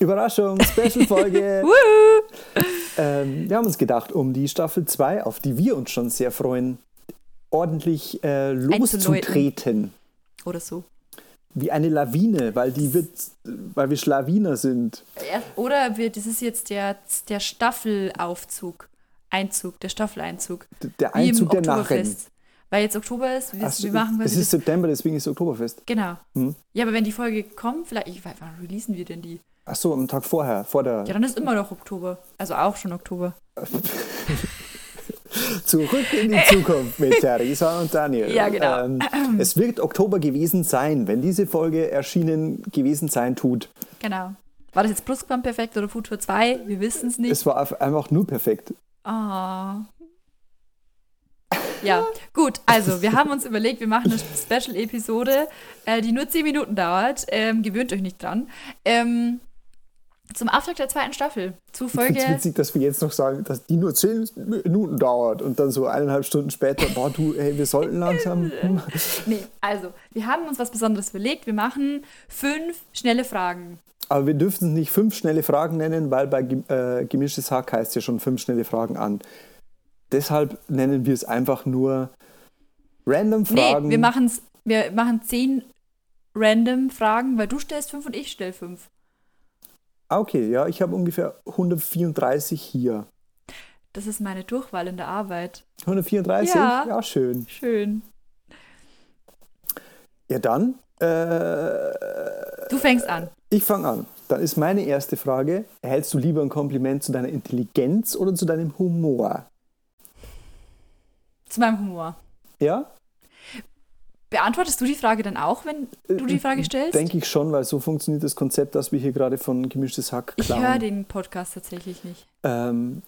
Überraschung, Special-Folge. ähm, wir haben uns gedacht, um die Staffel 2, auf die wir uns schon sehr freuen, ordentlich äh, loszutreten. Oder so. Wie eine Lawine, weil die wird, weil wir Schlawiner sind. Oder wir, das ist jetzt der, der Staffelaufzug. Einzug, der Staffeleinzug. Der Einzug der Narren. Weil jetzt Oktober ist, wir, so, wir machen Es ist September, deswegen ist Oktoberfest. Genau. Hm? Ja, aber wenn die Folge kommt, vielleicht, ich weiß, wann releasen wir denn die? Ach so, am Tag vorher, vor der. Ja, dann ist immer noch Oktober. Also auch schon Oktober. Zurück in die Zukunft mit Theresa und Daniel. Ja, genau. Ähm, es wird Oktober gewesen sein, wenn diese Folge erschienen gewesen sein tut. Genau. War das jetzt Plusquamperfekt oder Futur 2? Wir wissen es nicht. Es war einfach nur perfekt. Ah. Oh. Ja, gut, also wir haben uns überlegt, wir machen eine Special-Episode, äh, die nur 10 Minuten dauert. Ähm, gewöhnt euch nicht dran. Ähm, zum Auftakt der zweiten Staffel. Zu Folge. Ich witzig, dass wir jetzt noch sagen, dass die nur 10 Minuten dauert und dann so eineinhalb Stunden später, boah, du, hey, wir sollten langsam. nee, also, wir haben uns was Besonderes überlegt. Wir machen fünf schnelle Fragen. Aber wir dürfen es nicht fünf schnelle Fragen nennen, weil bei äh, gemischtes Hack heißt ja schon fünf schnelle Fragen an. Deshalb nennen wir es einfach nur random Fragen. Nee, wir, machen's, wir machen zehn random Fragen, weil du stellst fünf und ich stelle fünf. Ah, okay, ja, ich habe ungefähr 134 hier. Das ist meine Durchwahl in der Arbeit. 134? Ja, ja schön. Schön. Ja, dann. Äh, du fängst an. Ich fange an. Dann ist meine erste Frage: Erhältst du lieber ein Kompliment zu deiner Intelligenz oder zu deinem Humor? Zu meinem Humor. Ja? Beantwortest du die Frage dann auch, wenn du die Frage stellst? Denke ich schon, weil so funktioniert das Konzept, das wir hier gerade von Gemischtes Hack klauen. Ich höre den Podcast tatsächlich nicht. Ähm,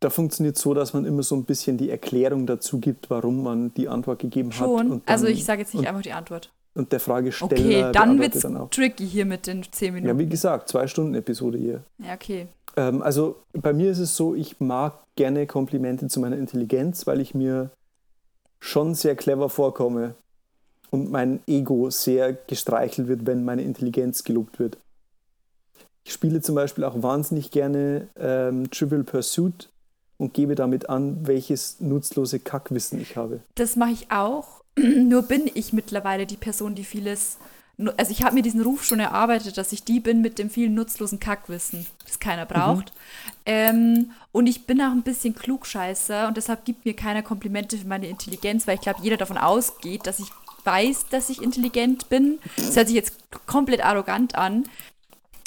da funktioniert so, dass man immer so ein bisschen die Erklärung dazu gibt, warum man die Antwort gegeben schon? hat. Schon? Also ich sage jetzt nicht einfach die Antwort. Und der Fragesteller Okay, dann wird es tricky hier mit den 10 Minuten. Ja, wie gesagt, zwei Stunden Episode hier. Ja, okay. Ähm, also bei mir ist es so, ich mag gerne Komplimente zu meiner Intelligenz, weil ich mir schon sehr clever vorkomme und mein Ego sehr gestreichelt wird, wenn meine Intelligenz gelobt wird. Ich spiele zum Beispiel auch wahnsinnig gerne ähm, Trivial Pursuit und gebe damit an, welches nutzlose Kackwissen ich habe. Das mache ich auch. Nur bin ich mittlerweile die Person, die vieles also ich habe mir diesen Ruf schon erarbeitet, dass ich die bin mit dem vielen nutzlosen Kackwissen, das keiner braucht. Mhm. Ähm, und ich bin auch ein bisschen klugscheißer und deshalb gibt mir keiner Komplimente für meine Intelligenz, weil ich glaube, jeder davon ausgeht, dass ich weiß, dass ich intelligent bin. Das hört sich jetzt komplett arrogant an.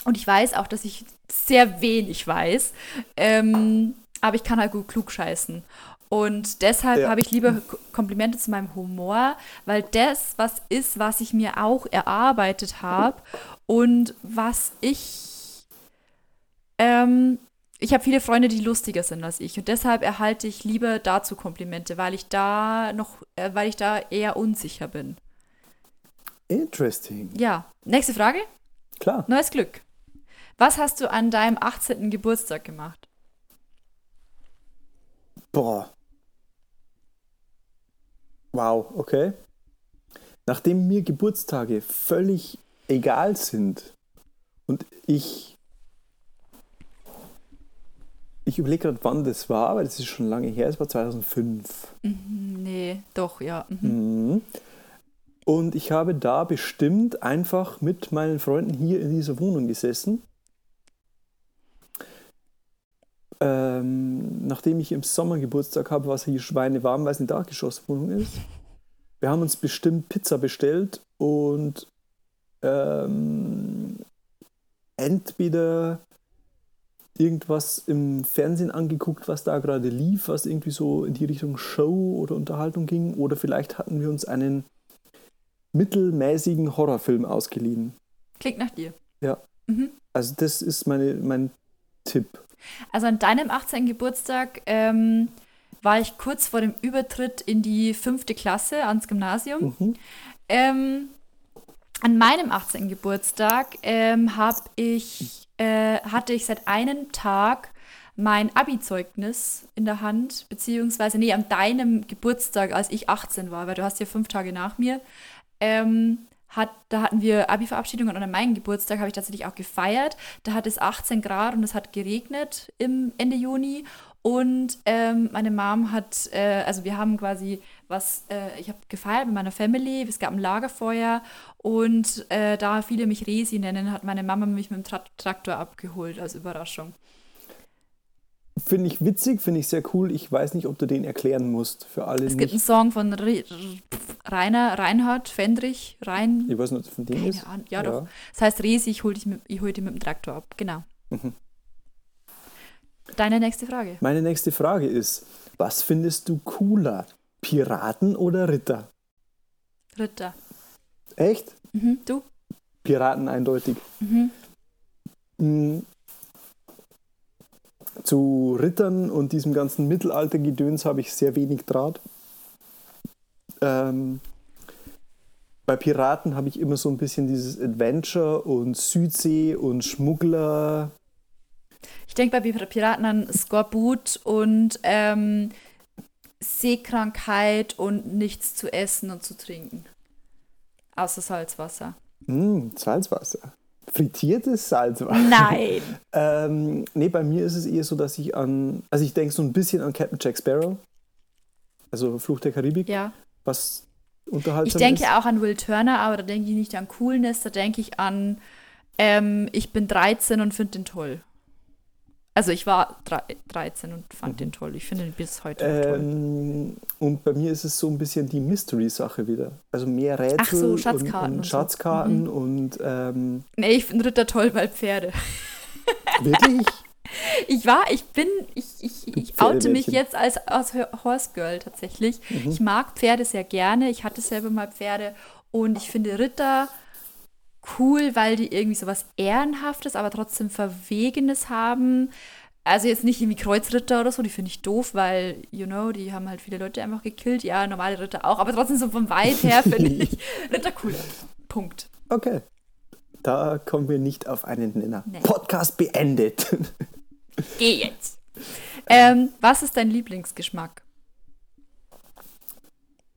Und ich weiß auch, dass ich sehr wenig weiß. Ähm, aber ich kann halt gut klugscheißen. Und deshalb ja. habe ich lieber Komplimente zu meinem Humor, weil das was ist, was ich mir auch erarbeitet habe und was ich. Ähm, ich habe viele Freunde, die lustiger sind als ich und deshalb erhalte ich lieber dazu Komplimente, weil ich da noch, äh, weil ich da eher unsicher bin. Interesting. Ja. Nächste Frage? Klar. Neues Glück. Was hast du an deinem 18. Geburtstag gemacht? Boah. Wow, okay. Nachdem mir Geburtstage völlig egal sind und ich. Ich überlege gerade, wann das war, weil das ist schon lange her, es war 2005. Mhm, nee, doch, ja. Mhm. Mhm. Und ich habe da bestimmt einfach mit meinen Freunden hier in dieser Wohnung gesessen. Ähm, nachdem ich im Sommer Geburtstag habe, war es hier schweinewarm, weil es eine Dachgeschosswohnung ist. Wir haben uns bestimmt Pizza bestellt und ähm, entweder irgendwas im Fernsehen angeguckt, was da gerade lief, was irgendwie so in die Richtung Show oder Unterhaltung ging, oder vielleicht hatten wir uns einen mittelmäßigen Horrorfilm ausgeliehen. Klingt nach dir. Ja. Mhm. Also das ist meine, mein Tipp. Also an deinem 18. Geburtstag ähm, war ich kurz vor dem Übertritt in die fünfte Klasse ans Gymnasium. Mhm. Ähm, an meinem 18. Geburtstag ähm, ich, äh, hatte ich seit einem Tag mein Abi-Zeugnis in der Hand, beziehungsweise, nee, an deinem Geburtstag, als ich 18 war, weil du hast ja fünf Tage nach mir, ähm, hat, da hatten wir Abi-Verabschiedung und an meinem Geburtstag habe ich tatsächlich auch gefeiert. Da hat es 18 Grad und es hat geregnet im Ende Juni. Und ähm, meine Mom hat, äh, also wir haben quasi was, äh, ich habe gefeiert mit meiner Family, es gab ein Lagerfeuer und äh, da viele mich Resi nennen, hat meine Mama mich mit dem Tra Traktor abgeholt als Überraschung. Finde ich witzig, finde ich sehr cool. Ich weiß nicht, ob du den erklären musst für alle. Es nicht. gibt einen Song von Re Rainer, Reinhard, Fendrich, Rein. Ich weiß nicht, von dem Keine ist. Ahnung. Ja, doch. Das heißt Resi, ich hole dich, mit- ich hol dich mit dem Traktor ab. Genau. Mhm. Deine nächste Frage. Meine nächste Frage ist: Was findest du cooler? Piraten oder Ritter? Ritter. Echt? Mhm. Du? Piraten eindeutig. Mhm. Zu Rittern und diesem ganzen Mittelaltergedöns habe ich sehr wenig Draht. Ähm, bei Piraten habe ich immer so ein bisschen dieses Adventure und Südsee und Schmuggler. Ich denke bei Pir- Piraten an Skorbut und ähm, Seekrankheit und nichts zu essen und zu trinken. Außer Salzwasser. Mm, Salzwasser. Frittiertes Salzwasser. Nein! Ähm, nee, bei mir ist es eher so, dass ich an, also ich denke so ein bisschen an Captain Jack Sparrow, also Fluch der Karibik, ja. was unterhaltsam Ich denke ist. auch an Will Turner, aber da denke ich nicht an Coolness, da denke ich an, ähm, ich bin 13 und finde den toll. Also ich war drei- 13 und fand den toll. Ich finde ihn bis heute noch toll. Ähm, und bei mir ist es so ein bisschen die Mystery-Sache wieder. Also mehr Rätsel Ach so, Schatzkarten und und so. Schatzkarten Mhm. und ähm, Nee, ich finde Ritter toll, weil Pferde. wirklich? Ich war, ich bin, ich, ich, ich oute mich jetzt als, als Horse Girl tatsächlich. Ich mag Pferde sehr gerne. Ich hatte selber mal Pferde und ich finde Ritter cool, weil die irgendwie so was Ehrenhaftes, aber trotzdem Verwegenes haben. Also jetzt nicht irgendwie Kreuzritter oder so, die finde ich doof, weil, you know, die haben halt viele Leute einfach gekillt. Ja, normale Ritter auch, aber trotzdem so vom Vibe her finde ich Ritter cool. Punkt. Okay. Da kommen wir nicht auf einen Nenner. Nee. Podcast beendet. Geh jetzt. Ähm, was ist dein Lieblingsgeschmack?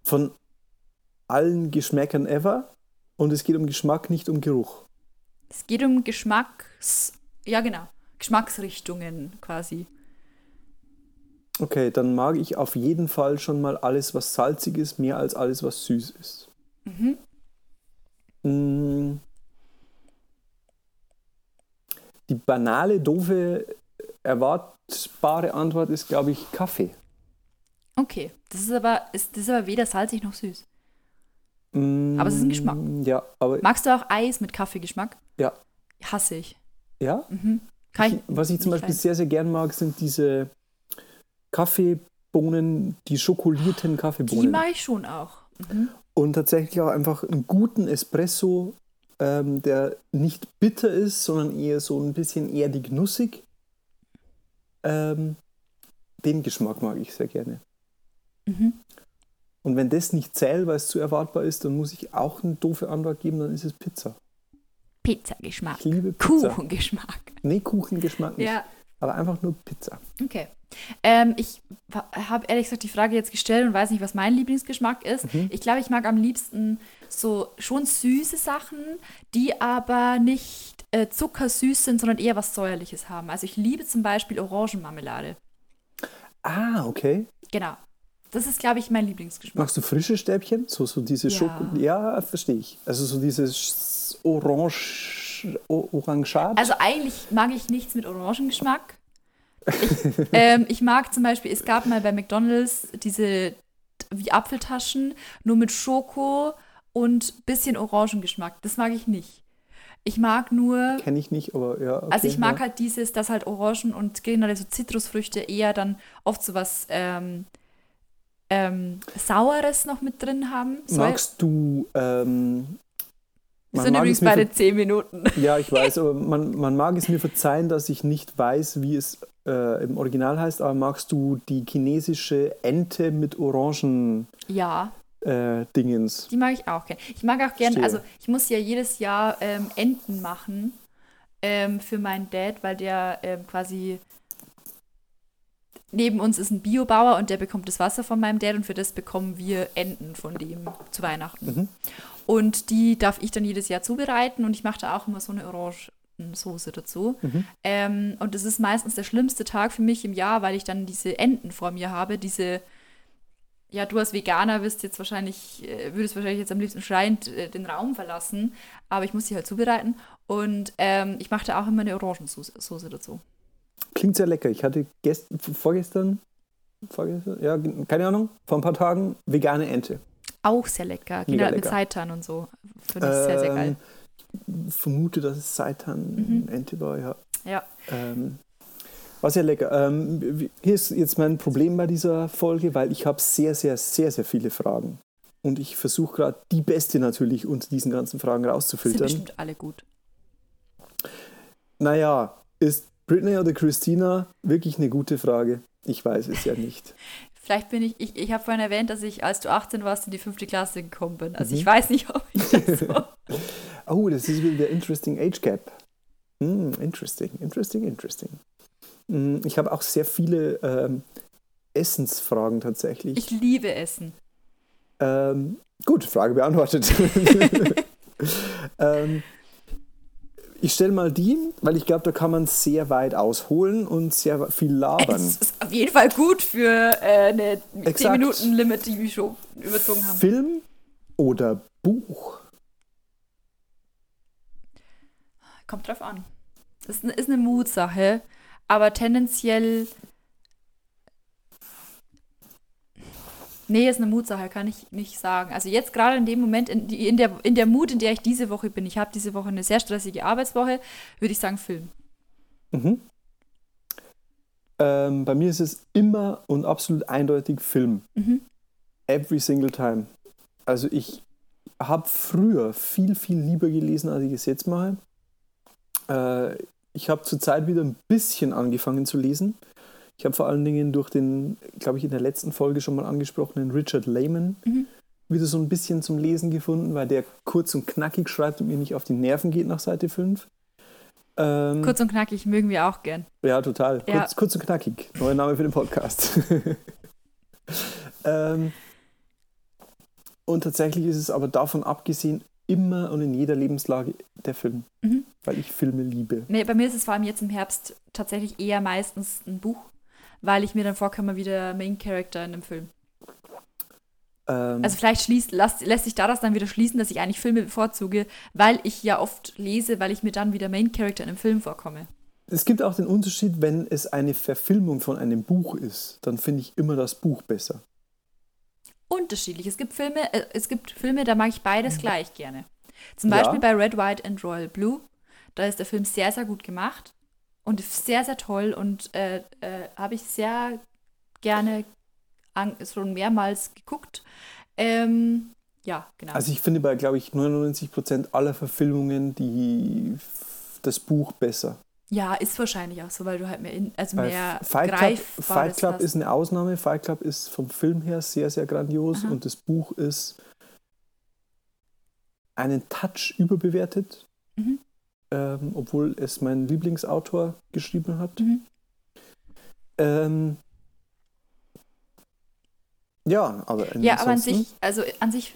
Von allen Geschmäckern ever. Und es geht um Geschmack, nicht um Geruch. Es geht um Geschmacks, ja genau, Geschmacksrichtungen quasi. Okay, dann mag ich auf jeden Fall schon mal alles, was salzig ist, mehr als alles, was süß ist. Mm. Die banale, doofe, erwartbare Antwort ist, glaube ich, Kaffee. Okay, das ist aber, ist, das ist aber weder salzig noch süß. Mm, Aber es ist ein Geschmack. Ja, aber Magst du auch Eis mit Kaffeegeschmack? ja. Hasse ich. ja. Kann ich, Was ich zum Beispiel leiden. sehr, sehr gern mag, sind diese Kaffeebohnen, die schokolierten Die Kaffeebohnen. mag ich schon auch. Mhm. Und tatsächlich auch einfach einen guten Espresso, ähm, der nicht bitter ist, sondern eher so ein bisschen erdig nussig. Ähm, den Geschmack mag ich sehr gerne. Mhm. Und wenn das nicht zählt, weil es zu erwartbar ist, dann muss ich auch eine doofe Antwort geben, dann ist es Pizza. Pizzageschmack. Ich liebe Pizza. Kuchengeschmack. Nee, Kuchengeschmack nicht. Ja, Aber einfach nur Pizza. okay. Ähm, ich habe ehrlich gesagt die Frage jetzt gestellt und weiß nicht, was mein Lieblingsgeschmack ist. Mhm. Ich glaube, ich mag am liebsten so schon süße Sachen, die aber nicht äh, zuckersüß sind, sondern eher was Säuerliches haben. Also ich liebe zum Beispiel Orangenmarmelade. Ah, okay. Genau. Das ist, glaube ich, mein Lieblingsgeschmack. Magst du frische Stäbchen? So, so diese Ja. Schoko. Ja, verstehe ich. Also so dieses Orange. Orangat. Also eigentlich mag ich nichts mit Orangengeschmack. Ich, ähm, ich mag zum Beispiel, es gab mal bei McDonalds diese wie Apfeltaschen, nur mit Schoko und bisschen Orangengeschmack. Das mag ich nicht. Ich mag nur, Kenne ich nicht, aber ja. Okay, also ich mag ja. halt dieses, dass halt Orangen und generell so Zitrusfrüchte eher dann oft so was ähm, ähm, Saures noch mit drin haben. Säure- Magst du. Ähm, Wir sind übrigens es mir bei ver- den 10 Minuten. Ja, ich weiß, aber man, man mag es mir verzeihen, dass ich nicht weiß, wie es äh, im Original heißt, aber magst du die chinesische Ente mit Orangen Ja. äh, Dingens? Die mag ich auch gerne. Ich mag auch gerne, also ich muss ja jedes Jahr ähm, Enten machen ähm, für meinen Dad, weil der ähm, quasi neben uns ist ein Biobauer und der bekommt das Wasser von meinem Dad und für das bekommen wir Enten von dem zu Weihnachten. Mhm. Und die darf ich dann jedes Jahr zubereiten und ich mache da auch immer so eine Orangensoße dazu. Mhm. Ähm, und das ist meistens der schlimmste Tag für mich im Jahr, weil ich dann diese Enten vor mir habe, diese ja, du als Veganer wirst jetzt wahrscheinlich, äh, würdest wahrscheinlich jetzt am liebsten schreiend äh, den Raum verlassen, aber ich muss sie halt zubereiten und ähm, ich mache da auch immer eine Orangensoße dazu. Klingt sehr lecker. Ich hatte gest vorgestern, vorgestern, ja, keine Ahnung, vor ein paar Tagen vegane Ente. Auch sehr lecker, genau mit Seitan und so. Finde ich ähm, sehr, sehr geil. Ich vermute, dass es Seitan-Ente mhm. war, ja. Ja. Ähm, war sehr lecker. Ähm, hier ist jetzt mein Problem bei dieser Folge, weil ich habe sehr, sehr, sehr, sehr viele Fragen. Und ich versuche gerade die beste natürlich unter diesen ganzen Fragen rauszufiltern. Sind bestimmt alle gut. Naja, ist Britney oder Christina wirklich eine gute Frage? Ich weiß es ja nicht. Vielleicht bin ich, ich, ich habe vorhin erwähnt, dass ich, als du 18 warst, in die fünfte Klasse gekommen bin. Also mhm. ich weiß nicht, ob ich das so. oh, das ist wieder der Interesting Age Gap. Mm, interesting, interesting, interesting. Mm, ich habe auch sehr viele ähm, Essensfragen tatsächlich. Ich liebe Essen. Ähm, gut, Frage beantwortet. ähm, ich stelle mal die, weil ich glaube, da kann man sehr weit ausholen und sehr viel labern. Es ist auf jeden Fall gut für äh, eine 10-Minuten-Limit, die wir schon überzogen haben. Film oder Buch? Kommt drauf an. Das ist eine, ist eine Mutsache aber tendenziell. Nee, ist eine Mutsache, kann ich nicht sagen. Also jetzt gerade in dem Moment, in, in, der, in der Mut, in der ich diese Woche bin, ich habe diese Woche eine sehr stressige Arbeitswoche, würde ich sagen Film. Mhm. Ähm, bei mir ist es immer und absolut eindeutig Film. Mhm. Every single time. Also ich habe früher viel, viel lieber gelesen, als ich es jetzt mache. Äh, ich habe zurzeit wieder ein bisschen angefangen zu lesen. Ich habe vor allen Dingen durch den, glaube ich, in der letzten Folge schon mal angesprochenen Richard Lehman mhm. wieder so ein bisschen zum Lesen gefunden, weil der kurz und knackig schreibt und mir nicht auf die Nerven geht nach Seite 5. Ähm, kurz und knackig mögen wir auch gern. Ja, total. Ja. Kurz, kurz und knackig. Neuer Name für den Podcast. ähm, und tatsächlich ist es aber davon abgesehen immer und in jeder Lebenslage der Film, mhm. weil ich Filme liebe. Nee, bei mir ist es vor allem jetzt im Herbst tatsächlich eher meistens ein Buch, weil ich mir dann vorkomme wie der Main Character in einem Film. Ähm, also vielleicht schließt, lässt, lässt sich daraus dann wieder schließen, dass ich eigentlich Filme bevorzuge, weil ich ja oft lese, weil ich mir dann wie der Main Character in einem Film vorkomme. Es gibt auch den Unterschied, wenn es eine Verfilmung von einem Buch ist, dann finde ich immer das Buch besser unterschiedlich. Es gibt Filme, äh, es gibt Filme, da mag ich beides mhm. gleich gerne. Zum Beispiel ja. bei Red, White and Royal Blue. Da ist der Film sehr, sehr gut gemacht und sehr, sehr toll und äh, äh, habe ich sehr gerne schon mehrmals geguckt. Ähm, ja, genau. Also ich finde bei, glaube ich, 99% aller Verfilmungen die, das Buch besser. Ja, ist wahrscheinlich auch so, weil du halt mehr, in, also mehr Fight Club, Fight Club hast. ist eine Ausnahme. Fight Club ist vom Film her sehr, sehr grandios Aha. und das Buch ist einen Touch überbewertet, mhm. Ähm, obwohl es mein Lieblingsautor geschrieben hat. Mhm. Ähm, ja, aber ja, aber an sich, also an sich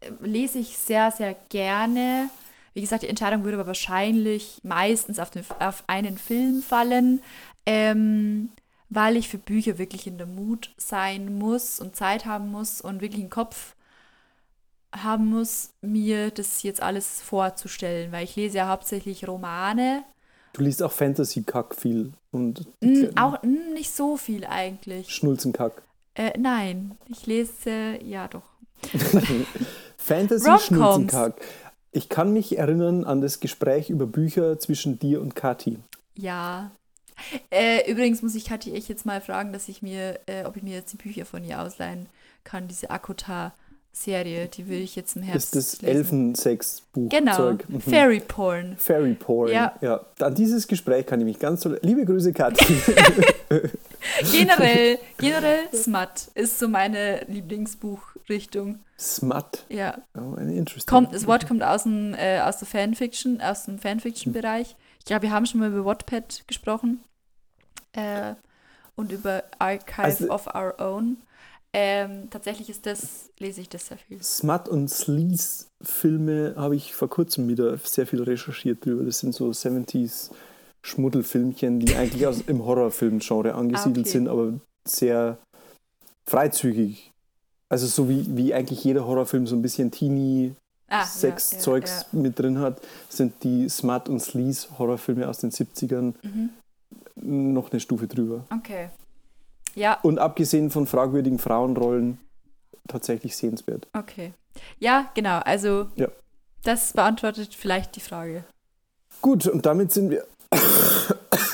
äh, lese ich sehr, sehr gerne wie gesagt, die Entscheidung würde aber wahrscheinlich meistens auf, den, auf einen Film fallen, ähm, weil ich für Bücher wirklich in der Mut sein muss und Zeit haben muss und wirklich einen Kopf haben muss, mir das jetzt alles vorzustellen, weil ich lese ja hauptsächlich Romane. Du liest auch Fantasy-Kack viel und mm, auch mm, nicht so viel eigentlich. Schnulzenkack. Äh, nein, ich lese ja doch. Fantasy-Schnulzenkack. Ich kann mich erinnern an das Gespräch über Bücher zwischen dir und Kathi. Ja. Äh, übrigens muss ich Kathi echt jetzt mal fragen, dass ich mir, äh, ob ich mir jetzt die Bücher von ihr ausleihen kann, diese Akota. Serie, die will ich jetzt im Herbst. Ist das Elfensex-Buch? Genau. Mhm. Fairy Porn. Fairy Porn. Ja. ja. An dieses Gespräch kann ich mich ganz so. Liebe Grüße, Kathi. generell, generell Smut ist so meine Lieblingsbuchrichtung. Smut. Ja. Oh. Kommt, das Wort kommt aus dem, äh, aus der Fanfiction, aus dem Fanfiction-Bereich. Ich glaube, wir haben schon mal über Wattpad gesprochen. Äh, und über Archive also, of Our Own. Ähm, tatsächlich ist das, lese ich das sehr viel. Smut- und Sleaze-Filme habe ich vor kurzem wieder sehr viel recherchiert drüber. Das sind so 70s Schmuddelfilmchen, die eigentlich aus, im Horrorfilm-Genre angesiedelt Ah, okay. sind, aber sehr freizügig. Also so wie, wie eigentlich jeder Horrorfilm so ein bisschen Teenie Ah, Sex-Zeugs Ja, mit drin hat, sind die Smut- und Sleaze-Horrorfilme aus den 70ern ja. Mhm. noch eine Stufe drüber. Okay. Ja, Und abgesehen von fragwürdigen Frauenrollen tatsächlich sehenswert. okay. Ja, genau. Also, Ja. das beantwortet vielleicht die Frage. Gut, und damit sind wir.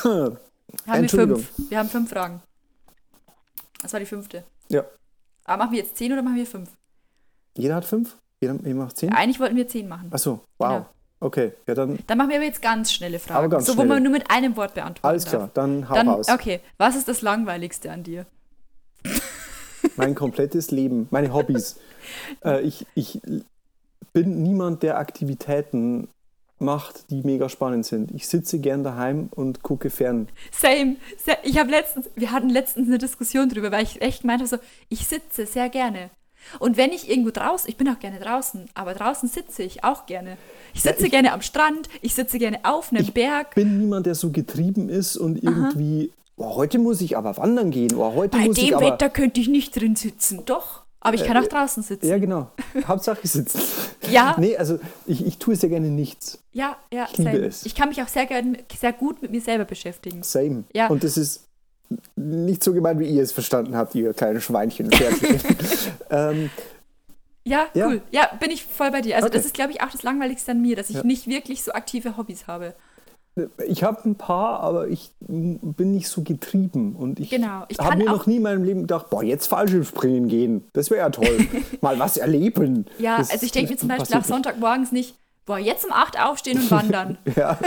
Haben wir Entschuldigung. fünf. Wir haben fünf Fragen. Das war die fünfte. Ja. Aber machen wir jetzt zehn oder machen wir fünf? Jeder hat fünf? Jeder, jeder macht zehn? Eigentlich wollten wir zehn machen. Achso, wow. Genau. Okay, ja dann Dann machen wir aber jetzt ganz schnelle Fragen. Aber ganz so, wo man nur mit einem Wort beantworten alles darf. klar, dann hau Dann, raus. okay. Was ist das Langweiligste an dir? Mein komplettes Leben, meine Hobbys. äh, ich, ich bin niemand, der Aktivitäten macht, die mega spannend sind. Ich sitze gern daheim und gucke fern. Same. Sa- Ich habe letztens, wir hatten letztens eine Diskussion drüber, weil ich echt meinte so, ich sitze sehr gerne. Und wenn ich irgendwo draußen, ich bin auch gerne draußen, aber draußen sitze ich auch gerne. Ich sitze ich- gerne am Strand, ich sitze gerne auf einem Ich Berg. bin niemand, der so getrieben ist und irgendwie, oh, heute muss ich aber wandern gehen, oh, heute Bei muss ich dem aber... Wetter könnte ich nicht drin sitzen. Doch, aber ich kann auch draußen sitzen. Ja, genau. Hauptsache sitzen. Ja. Nee, also ich, ich tue sehr gerne nichts. Ja, ja, Ich liebe same. es. Ich kann mich auch sehr, gern, sehr gut mit mir selber beschäftigen. Same. Ja. Und das ist nicht so gemeint, wie ihr es verstanden habt, ihr kleinen Schweinchen. Ähm, Ja, Ja. cool. Ja, bin ich voll bei dir. Also Okay. das ist, glaube ich, auch das Langweiligste an mir, dass ich Ja. nicht wirklich so aktive Hobbys habe. ich habe ein paar, aber ich bin nicht so getrieben. Und ich Genau. Ich habe mir noch nie in meinem Leben gedacht, boah, jetzt Fallschirmspringen gehen. Das wäre ja toll. Mal was erleben. Ja, Das also ich denke mir zum Beispiel auch Sonntagmorgens nicht, boah, jetzt um 8 aufstehen und wandern. Ja.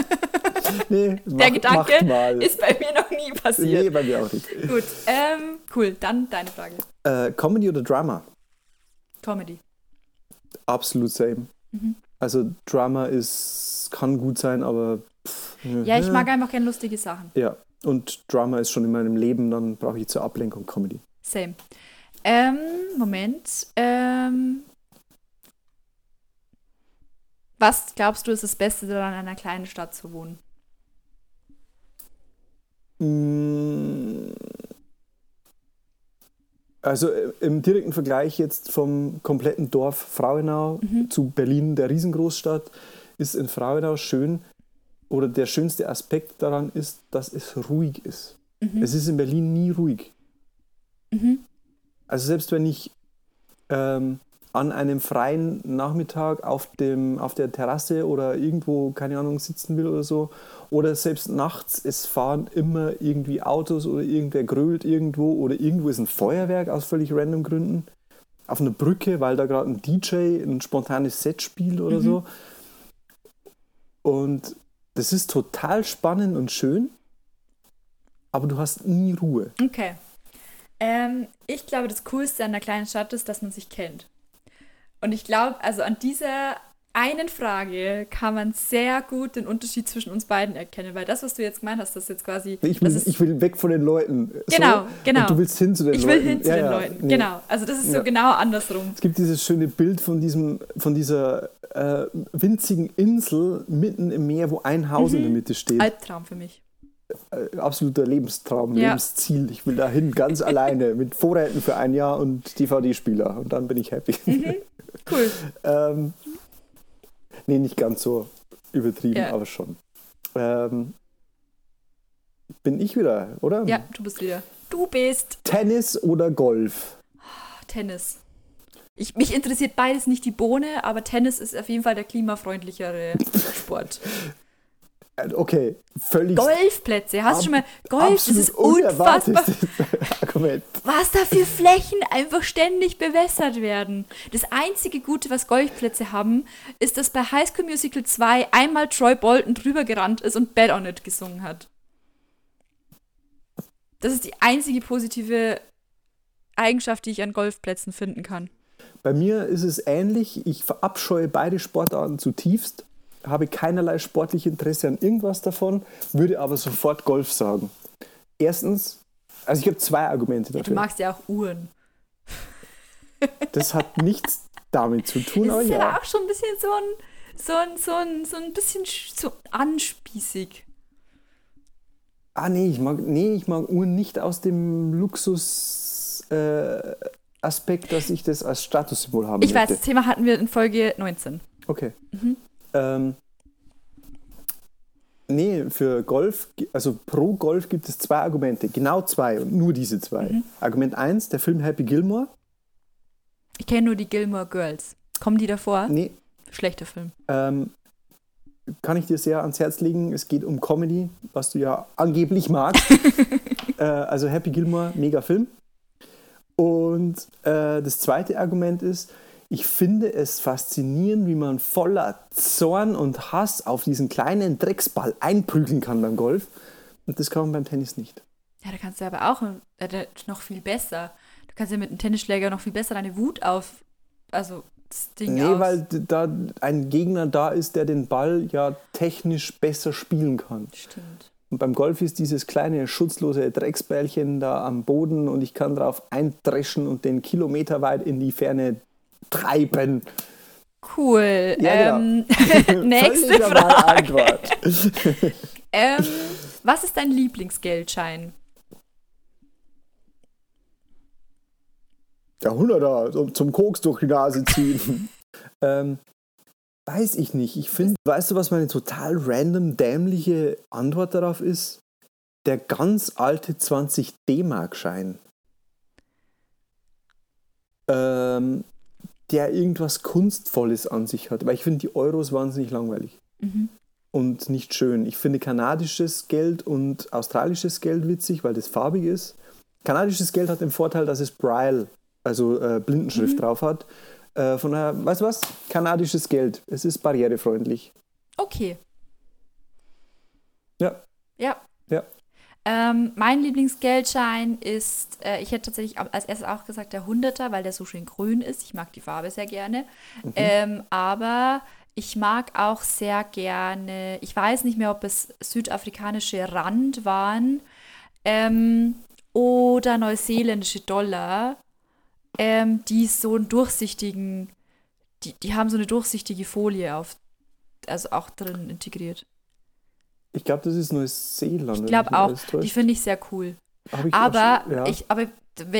Nee, Der mach, Gedanke macht mal. ist bei mir noch nie nee, passiert. bei mir auch nicht. Gut, ähm, cool. Dann deine Frage. Äh, Comedy oder Drama? Comedy. Absolut same. Mhm. Also Drama ist, kann gut sein, aber pff, Ja, ich mag einfach gerne lustige Sachen. Ja, und Drama ist schon in meinem Leben, dann brauche ich zur Ablenkung Comedy. Same. Ähm, Moment. Ähm, was glaubst du ist das Beste daran, in einer kleinen Stadt zu wohnen? Mm, Also äh, im direkten Vergleich jetzt vom kompletten Dorf Frauenau Mhm. zu Berlin, der Riesengroßstadt, ist in Frauenau schön oder der schönste Aspekt daran ist, dass es ruhig ist. Mhm. Es ist in Berlin nie ruhig. Mhm. Also selbst wenn ich ähm, an einem freien Nachmittag auf, dem, auf der Terrasse oder irgendwo, keine Ahnung, sitzen will oder so, oder selbst nachts, es fahren immer irgendwie Autos oder irgendwer grölt irgendwo oder irgendwo ist ein Feuerwerk aus völlig random Gründen. Auf einer Brücke, weil da gerade ein DJ ein spontanes Set spielt oder Mhm. so. Und das ist total spannend und schön, aber du hast nie Ruhe. Okay. Ähm, ich glaube, das Coolste an einer kleinen Stadt ist, dass man sich kennt. Und ich glaube, also an dieser einen Frage kann man sehr gut den Unterschied zwischen uns beiden erkennen, weil das, was du jetzt gemeint hast, das ist jetzt quasi. Ich will, ich will weg von den Leuten. Genau, so, genau. Und du willst hin zu den ich Leuten. will hin zu Ja, den ja, Leuten. nee. Genau. Also das ist so Ja. genau andersrum. Es gibt dieses schöne Bild von, diesem, von dieser äh, winzigen Insel mitten im Meer, wo ein Haus in der Mitte steht. Albtraum für mich. Äh, absoluter Lebenstraum. Lebensziel. Ich will dahin ganz alleine mit Vorräten für ein Jahr und DVD-Spieler und dann bin ich happy. Cool. ähm, nee, nicht ganz so übertrieben, Ja. aber schon. Ähm, bin ich wieder, oder? Ja, du bist wieder. Du bist Tennis oder Golf? Tennis. Ich, mich interessiert beides nicht die Bohne, aber Tennis ist auf jeden Fall der klimafreundlichere Sport. Äh, Okay, völlig Golfplätze, hast du schon mal Golf? Das ist unfassbar, Argument. was da für Flächen einfach ständig bewässert werden. Das einzige Gute, was Golfplätze haben, ist, dass bei High School Musical 2 einmal Troy Bolton drüber gerannt ist und Bet on It gesungen hat. Das ist die einzige positive Eigenschaft, die ich an Golfplätzen finden kann. Bei mir ist es ähnlich. Ich verabscheue beide Sportarten zutiefst, habe keinerlei sportliche Interesse an irgendwas davon, würde aber sofort Golf sagen. Erstens, also ich habe zwei Argumente Du dafür. magst ja auch Uhren. Das hat nichts damit zu tun, aber ist ja. aber auch schon ein bisschen so ein, so ein, so ein, so ein bisschen sch- so anspießig. Ah, nee, ich mag, nee, ich mag Uhren nicht aus dem Luxus äh, Aspekt, dass ich das als Statussymbol haben Ich weiß, möchte. das Thema hatten wir in Folge 19. Okay. Mhm. Ähm, nee, für Golf, also pro Golf gibt es zwei Argumente, genau zwei und nur diese zwei. Mhm. Argument eins, der Film Happy Gilmore. Ich kenne nur die Gilmore Girls. Kommen die davor? Nee, Schlechter Film. ähm, kann ich dir sehr ans Herz legen. Es geht um Comedy, was du ja angeblich magst. äh, also Happy Gilmore, mega Film. Und äh, das zweite Argument ist, ich finde es faszinierend, wie man voller Zorn und Hass auf diesen kleinen Drecksball einprügeln kann beim Golf. Und das kann man beim Tennis nicht. Ja, da kannst du aber auch äh, noch viel besser. Du kannst ja mit einem Tennisschläger noch viel besser deine Wut auf. Also das Ding Nee, aus. weil da ein Gegner da ist, der den Ball ja technisch besser spielen kann. Stimmt. Und beim Golf ist dieses kleine schutzlose Drecksbällchen da am Boden und ich kann drauf eindreschen und den Kilometer weit in die Ferne treiben. Cool. Ja, ähm, genau. nächste Völlig normale Frage. Ähm, was ist dein Lieblingsgeldschein? Der Hunderter zum, zum Koks durch die Nase ziehen. ähm, weiß ich nicht. Ich finde, weißt du, was meine total random dämliche Antwort darauf ist? Der ganz alte 20 D-Mark-Schein. Ähm, der irgendwas Kunstvolles an sich hat. Weil ich finde die Euros wahnsinnig langweilig. Mhm. und nicht schön. Ich finde kanadisches Geld und australisches Geld witzig, weil das farbig ist. Kanadisches Geld hat den Vorteil, dass es Braille, also äh, Blindenschrift Mhm. drauf hat. Äh, von daher, weißt du was? Kanadisches Geld. Es ist barrierefreundlich. Okay. Ja. Ja. Ja. Ähm, mein Lieblingsgeldschein ist, äh, ich hätte tatsächlich als erstes auch gesagt, der Hunderter, weil der so schön grün ist. Ich mag die Farbe sehr gerne. Mhm. Ähm, aber ich mag auch sehr gerne, ich weiß nicht mehr, ob es südafrikanische Rand waren ähm, oder neuseeländische Dollar, ähm, die so einen durchsichtigen, die, die haben so eine durchsichtige Folie auf, also auch drin integriert. Ich glaube, das ist Neuseeland. Ich glaube auch, die finde ich sehr cool. Ich Aber schon- ja. ich, aber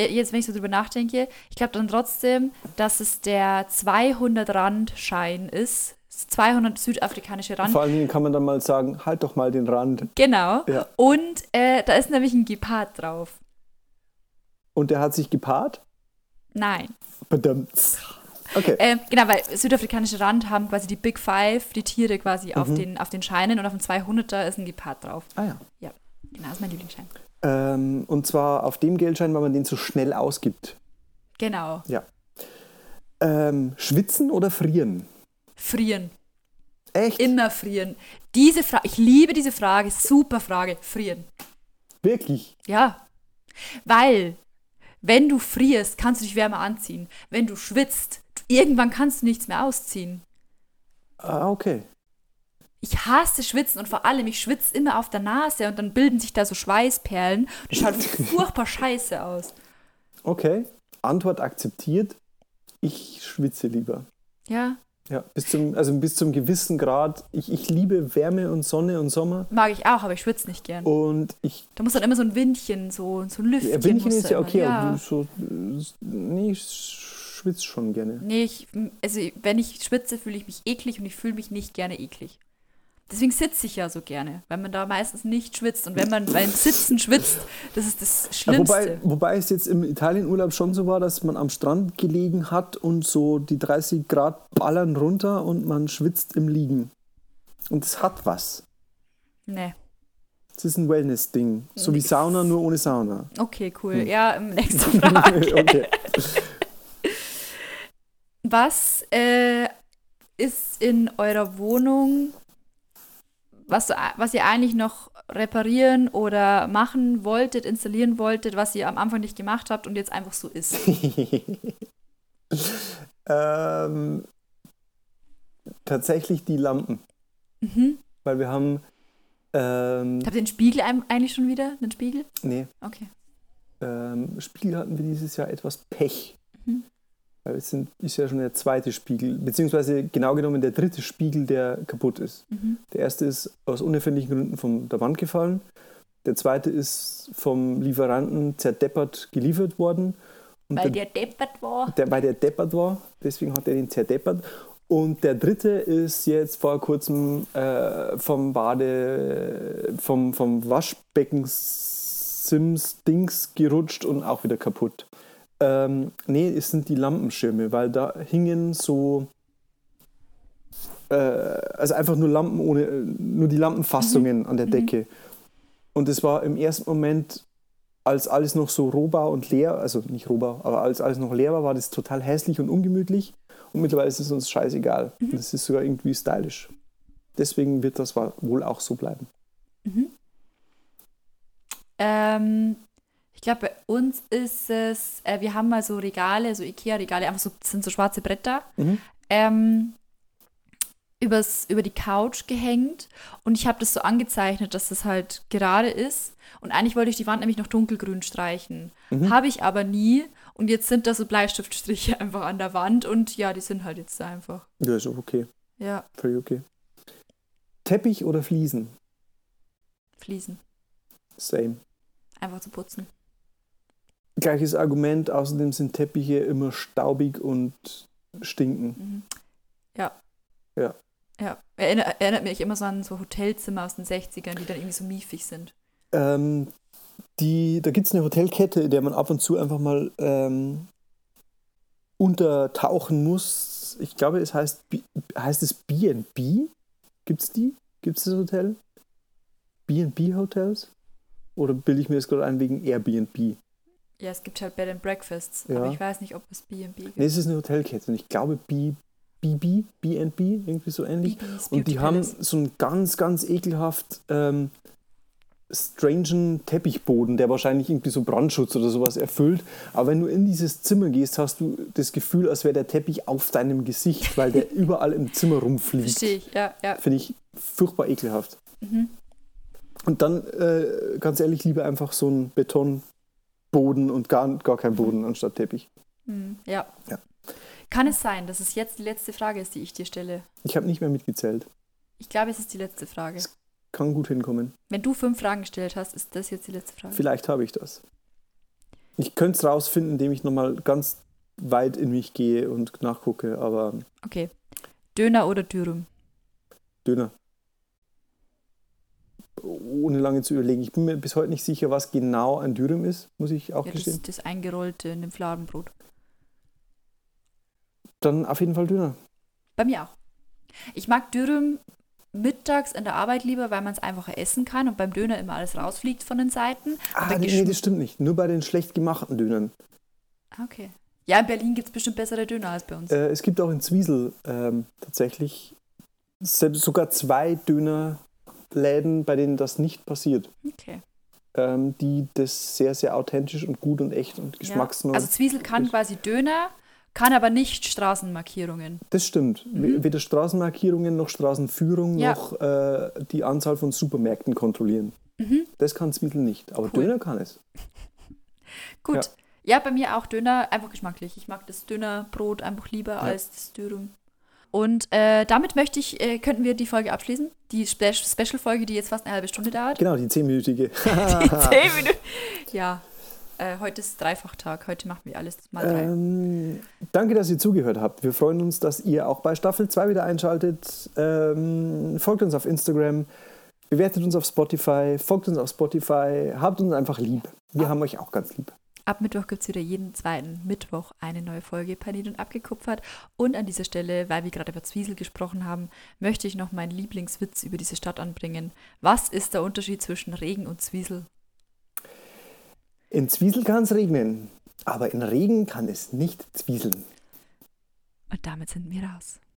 jetzt, wenn ich so drüber nachdenke, ich glaube dann trotzdem, dass es der 200 Rand Schein ist. 200 südafrikanische Rand. Vor allen Dingen kann man dann mal sagen, halt doch mal den Rand. Genau. Ja. Und äh, da ist nämlich ein Gepard drauf. Und der hat sich gepaart? Nein. Verdammt. Okay. Ähm, genau, weil südafrikanische Rand haben quasi die Big Five, die Tiere quasi auf, Mhm. den, auf den Scheinen und auf dem 200er ist ein Gepard drauf. Ah ja. Genau, das ist mein Lieblingsschein. Ähm, und zwar auf dem Geldschein, weil man den so schnell ausgibt. Genau. Ähm, schwitzen oder frieren? Frieren. Echt? Immer frieren. Diese Frage, ich liebe diese Frage, super Frage. Frieren. Wirklich? Ja. Weil, wenn du frierst, kannst du dich wärmer anziehen. Wenn du schwitzt, irgendwann kannst du nichts mehr ausziehen. Ah, okay. Ich hasse Schwitzen und vor allem, ich schwitze immer auf der Nase und dann bilden sich da so Schweißperlen. Das schaut furchtbar scheiße aus. Okay. Antwort akzeptiert. Ich schwitze lieber. Ja, Ja, bis zum, also bis zum gewissen Grad. Ich, ich liebe Wärme und Sonne und Sommer. mag ich auch, aber ich schwitze nicht gern. Und ich, Da muss dann immer so ein Windchen, so, so ein Lüftchen. ja, Windchen ist ja okay, aber du so, äh, nee, ich schwitze schon gerne. Nee, ich, also wenn ich schwitze, fühle ich mich eklig und ich fühle mich nicht gerne eklig. Deswegen sitze ich ja so gerne, weil man da meistens nicht schwitzt. Und wenn man beim Sitzen schwitzt, das ist das Ja, Schlimmste. wobei, wobei es jetzt im Italienurlaub schon so war, dass man am Strand gelegen hat und so die 30 Grad ballern runter und man schwitzt im Liegen. Und es hat was. nee. Es ist ein Wellness-Ding. So wie Nix. Sauna, nur ohne Sauna. Okay, cool. Ja, ähm, nächste Frage. okay. Was äh, ist in eurer Wohnung, was, was ihr eigentlich noch reparieren oder machen wolltet, installieren wolltet, was ihr am Anfang nicht gemacht habt und jetzt einfach so ist? ähm, tatsächlich die Lampen. Mhm. Weil wir haben. Ähm, Habt ihr den Spiegel eigentlich schon wieder? Den Spiegel? nee, Okay. ähm, Spiegel hatten wir dieses Jahr etwas Pech. Mhm. Es sind, ist ja schon der zweite Spiegel, beziehungsweise genau genommen der dritte Spiegel, der kaputt ist. Mhm. Der erste ist aus unerfindlichen Gründen von der Wand gefallen. Der zweite ist vom Lieferanten zerdeppert geliefert worden. Und Weil der, der deppert war. der, weil der deppert war, deswegen hat er den zerdeppert. Und der dritte ist jetzt vor kurzem äh, vom Bade, vom, vom Waschbecken Sims Dings gerutscht und auch wieder kaputt. Ähm, nee, es sind die Lampenschirme, weil da hingen so, äh, also einfach nur Lampen ohne, nur die Lampenfassungen an der Decke. Und es war im ersten Moment, als alles noch so Rohbau und leer, also nicht Rohbau, aber als alles noch leer war, war das total hässlich und ungemütlich. Und mittlerweile ist es uns scheißegal. Und es ist sogar irgendwie stylisch. Deswegen wird das wohl auch so bleiben. Ähm, ich glaube, bei uns ist es, äh, wir haben mal so Regale, so Ikea-Regale, einfach so, sind so schwarze Bretter, Mhm. ähm, übers, über die Couch gehängt und ich habe das so angezeichnet, dass das halt gerade ist. Und eigentlich wollte ich die Wand nämlich noch dunkelgrün streichen. Mhm. Habe ich aber nie. Und jetzt sind da so Bleistiftstriche einfach an der Wand und ja, die sind halt jetzt da einfach. Ja, ist auch okay. Ja, Völlig okay. Teppich oder Fliesen? Fliesen. Same. Einfach zu putzen. Gleiches Argument, außerdem sind Teppiche immer staubig und stinken. Mhm. Ja. Ja. Ja. Erinnert, erinnert mich immer so an so Hotelzimmer aus den 60ern, die dann irgendwie so miefig sind. Ähm, die, da gibt es eine Hotelkette, in der man ab und zu einfach mal ähm, untertauchen muss. Ich glaube, es heißt, B- heißt es B&B? Gibt es die? Gibt es das Hotel? B&B Hotels? Oder bilde ich mir das gerade ein wegen Airbnb? Ja, es gibt halt Bed and Breakfasts, Ja. aber ich weiß nicht, ob es B&B gibt. Ne, es ist eine Hotelkette und ich glaube B, BB, B&B, irgendwie so ähnlich. BB's Und die haben so einen ganz, ganz ekelhaft ähm, strangen Teppichboden, der wahrscheinlich irgendwie so Brandschutz oder sowas erfüllt. Aber wenn du in dieses Zimmer gehst, hast du das Gefühl, als wäre der Teppich auf deinem Gesicht, weil der überall im Zimmer rumfliegt. Verstehe ich, ja, ja. Finde ich furchtbar ekelhaft. Mhm. Und dann, äh, ganz ehrlich, lieber einfach so einen Betonboden und gar, gar kein Boden anstatt Teppich. Mhm. ja. Ja. Kann es sein, dass es jetzt die letzte Frage ist, die ich dir stelle? Ich habe nicht mehr mitgezählt. Ich glaube, es ist die letzte Frage. Kann gut hinkommen. Wenn du fünf Fragen gestellt hast, ist das jetzt die letzte Frage. Vielleicht habe ich das. Ich könnte es rausfinden, indem ich nochmal ganz weit in mich gehe und nachgucke, aber Okay. Döner oder Dürüm? Döner. Ohne lange zu überlegen. Ich bin mir bis heute nicht sicher, was genau ein Dürüm ist, muss ich auch Ja, das, gestehen. das Eingerollte in dem Fladenbrot. Dann auf jeden Fall Döner. Bei mir auch. Ich mag Dürüm mittags in der Arbeit lieber, weil man es einfacher essen kann und beim Döner immer alles rausfliegt von den Seiten. Ah, Aber nee, nee, das stimmt nicht. Nur bei den schlecht gemachten Dönern. Ah, Okay. Ja, in Berlin gibt es bestimmt bessere Döner als bei uns. Äh, es gibt auch in Zwiesel ähm, tatsächlich selbst sogar zwei Dönerläden, bei denen das nicht passiert. Okay. Ähm, die das sehr, sehr authentisch und gut und echt und Ja. geschmacksneu. Also Zwiesel kann Das- quasi Döner, kann aber nicht Straßenmarkierungen. Das stimmt. Mhm. Weder Straßenmarkierungen noch Straßenführung Ja. noch äh, die Anzahl von Supermärkten kontrollieren. Mhm. Das kann Zwiebel nicht, aber Cool. Döner kann es. Gut. Ja. bei mir auch Döner, einfach geschmacklich. Ich mag das Dönerbrot einfach lieber als das Dürüm. Und äh, damit möchte ich, äh, könnten wir die Folge abschließen. Die Spe Special-Folge, die jetzt fast eine halbe Stunde dauert. Genau, die zehnminütige. Zehn Minuten. Ja, äh, heute ist Dreifachtag. Heute machen wir alles mal drei. ähm, danke, dass ihr zugehört habt. Wir freuen uns, dass ihr auch bei Staffel 2 wieder einschaltet. Ähm, folgt uns auf Instagram, bewertet uns auf Spotify, folgt uns auf Spotify, habt uns einfach lieb. Wir haben euch auch ganz lieb. Ab Mittwoch gibt es wieder jeden zweiten Mittwoch eine neue Folge Panit und abgekupfert. Und an dieser Stelle, weil wir gerade über Zwiesel gesprochen haben, möchte ich noch meinen Lieblingswitz über diese Stadt anbringen. Was ist der Unterschied zwischen Regen und Zwiesel? In Zwiesel kann es regnen, aber in Regen kann es nicht zwieseln. Und damit sind wir raus.